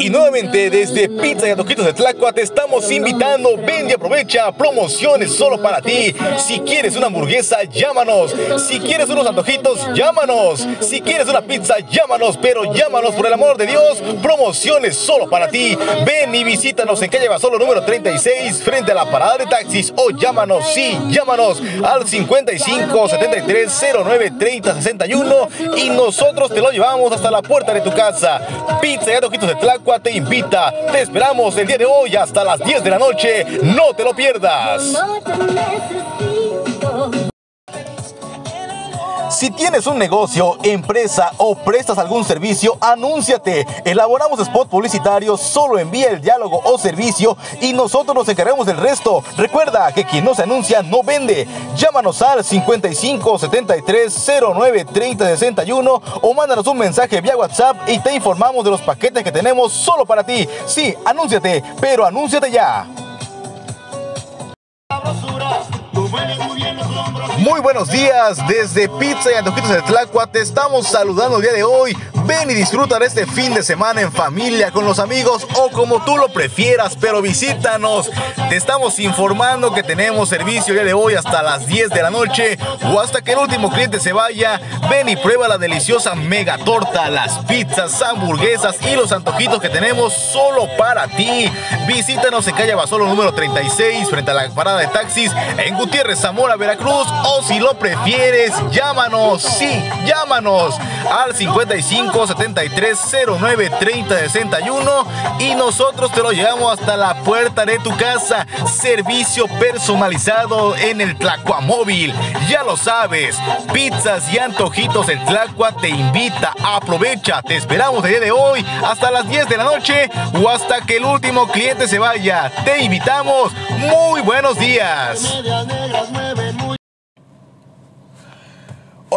Y nuevamente desde Pizza y Antojitos de Tlacua te estamos invitando. Ven y aprovecha promociones solo para ti. Si quieres una hamburguesa, llámanos. Si quieres unos antojitos, llámanos. Si quieres una pizza, llámanos. Pero llámanos por el amor de Dios. Promociones solo para ti. Ven y visítanos en calle Basolo número 36 frente a la parada de taxis o llámanos. Sí, llámanos al 55 73 09 30 61 y nosotros te lo llevamos hasta la puerta de tu casa. Pizza y Antojitos de Tlacua te invita. Te esperamos el día de hoy hasta las 10 de la noche. No te lo pierdas. Si tienes un negocio, empresa o prestas algún servicio, anúnciate. Elaboramos spot publicitarios, solo envía el diálogo o servicio y nosotros nos encargamos del resto. Recuerda que quien no se anuncia no vende. Llámanos al 55 73 09 30 61 o mándanos un mensaje vía WhatsApp y te informamos de los paquetes que tenemos solo para ti. Sí, anúnciate, pero anúnciate ya. Muy buenos días desde Pizza y Antojitos de Tlacua. Te estamos saludando el día de hoy. Ven y disfruta de este fin de semana en familia, con los amigos o como tú lo prefieras, pero visítanos. Te estamos informando que tenemos servicio día de hoy hasta las 10 de la noche o hasta que el último cliente se vaya. Ven y prueba la deliciosa mega torta, las pizzas, hamburguesas y los antojitos que tenemos solo para ti. Visítanos en calle Basolo número 36 frente a la parada de taxis en Gutiérrez, Zamora, Veracruz o si lo prefieres, llámanos, sí, llámanos al 55 73 09 30 61 y nosotros te lo llevamos hasta la puerta de tu casa. Servicio personalizado en el Tlacua Móvil. Ya lo sabes, pizzas y antojitos el Tlacua te invita. Aprovecha, te esperamos el día de hoy hasta las 10 de la noche o hasta que el último cliente se vaya. Te invitamos. Muy buenos días.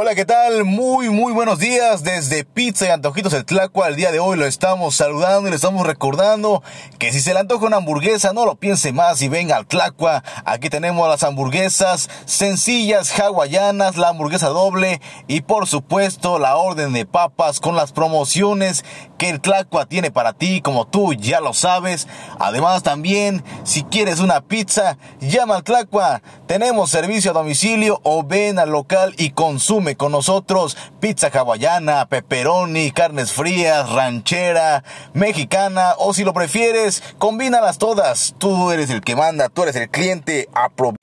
Hola, ¿qué tal? Muy, muy buenos días desde Pizza y Antojitos el Tlacua. El día de hoy lo estamos saludando y le estamos recordando que si se le antoja una hamburguesa, no lo piense más y venga al Tlacua. Aquí tenemos las hamburguesas sencillas, hawaianas, la hamburguesa doble y por supuesto la orden de papas con las promociones que el Tlacua tiene para ti, como tú ya lo sabes. Además también, si quieres una pizza, llama al Tlacua. Tenemos servicio a domicilio o ven al local y consume con nosotros pizza hawaiana, pepperoni, carnes frías, ranchera, mexicana o si lo prefieres, combínalas todas. Tú eres el que manda, tú eres el cliente. Apro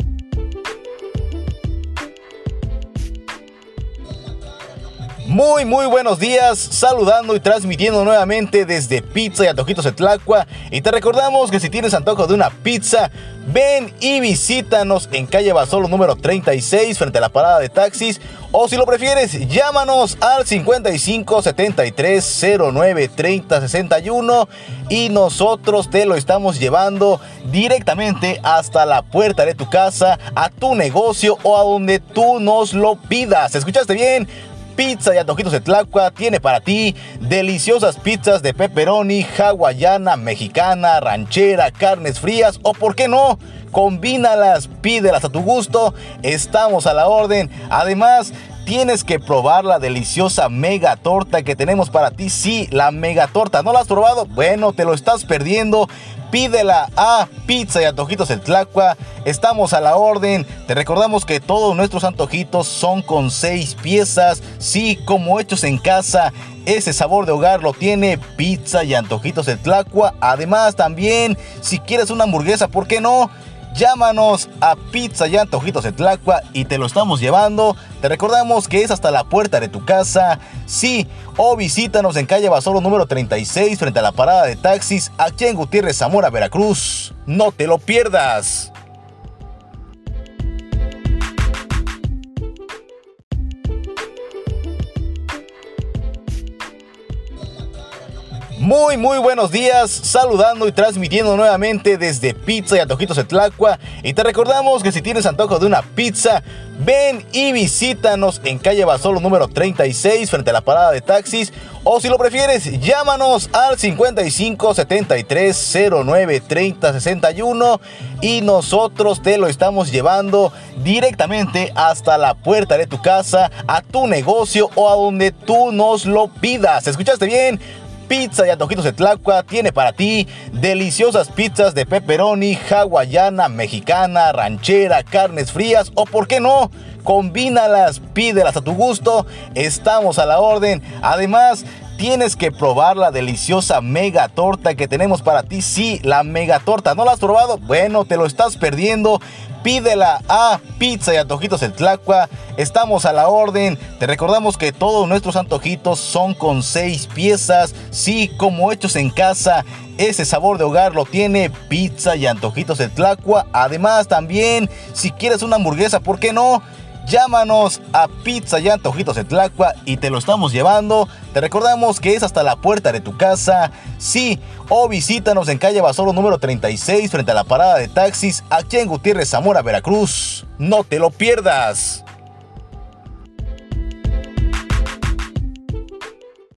Muy, muy buenos días, saludando y transmitiendo nuevamente desde Pizza y Antojitos de Tlacua. Y te recordamos que si tienes antojo de una pizza, ven y visítanos en calle Basolo número 36 frente a la parada de taxis. O si lo prefieres, llámanos al 55 73 09 30 61 y nosotros te lo estamos llevando directamente hasta la puerta de tu casa, a tu negocio o a donde tú nos lo pidas. ¿Escuchaste bien? Pizza y Antojitos de Tlacua tiene para ti deliciosas pizzas de pepperoni, hawaiana, mexicana, ranchera, carnes frías o por qué no, combínalas, pídelas a tu gusto, estamos a la orden. Además, tienes que probar la deliciosa mega torta que tenemos para ti. Sí, la mega torta. ¿No la has probado? Bueno, te lo estás perdiendo. Pídela a Pizza y Antojitos el Tlacua. Estamos a la orden. Te recordamos que todos nuestros antojitos son con seis piezas. Sí, como hechos en casa. Ese sabor de hogar lo tiene Pizza y Antojitos el Tlacua. Además, también, si quieres una hamburguesa, ¿por qué no? Llámanos a Pizza y Antojitos de Tlacua y te lo estamos llevando. Te recordamos que es hasta la puerta de tu casa. Sí, o visítanos en calle Basolo número 36 frente a la parada de taxis aquí en Gutiérrez, Zamora, Veracruz. No te lo pierdas. Muy, muy buenos días, saludando y transmitiendo nuevamente desde Pizza y Antojitos de Tlacua. Y te recordamos que si tienes antojo de una pizza, ven y visítanos en calle Basolo número 36 frente a la parada de taxis. O si lo prefieres, llámanos al 55 73 09 30 61 y nosotros te lo estamos llevando directamente hasta la puerta de tu casa, a tu negocio o a donde tú nos lo pidas. ¿Escuchaste bien? Pizza y Antojitos de Tlacua tiene para ti deliciosas pizzas de pepperoni, hawaiana, mexicana, ranchera, carnes frías o por qué no, combínalas, pídelas a tu gusto, estamos a la orden. Además, tienes que probar la deliciosa mega torta que tenemos para ti. Sí, la mega torta. ¿No la has probado? Bueno, te lo estás perdiendo. Pídela a Pizza y Antojitos El Tlacua. Estamos a la orden. Te recordamos que todos nuestros antojitos son con seis piezas. Sí, como hechos en casa. Ese sabor de hogar lo tiene Pizza y Antojitos El Tlacua. Además, también, si quieres una hamburguesa, ¿por qué no? Llámanos a Pizza y Antojitos de Tlacua y te lo estamos llevando. Te recordamos que es hasta la puerta de tu casa. Sí, o visítanos en calle Basoro número 36 frente a la parada de taxis aquí en Gutiérrez, Zamora, Veracruz. No te lo pierdas.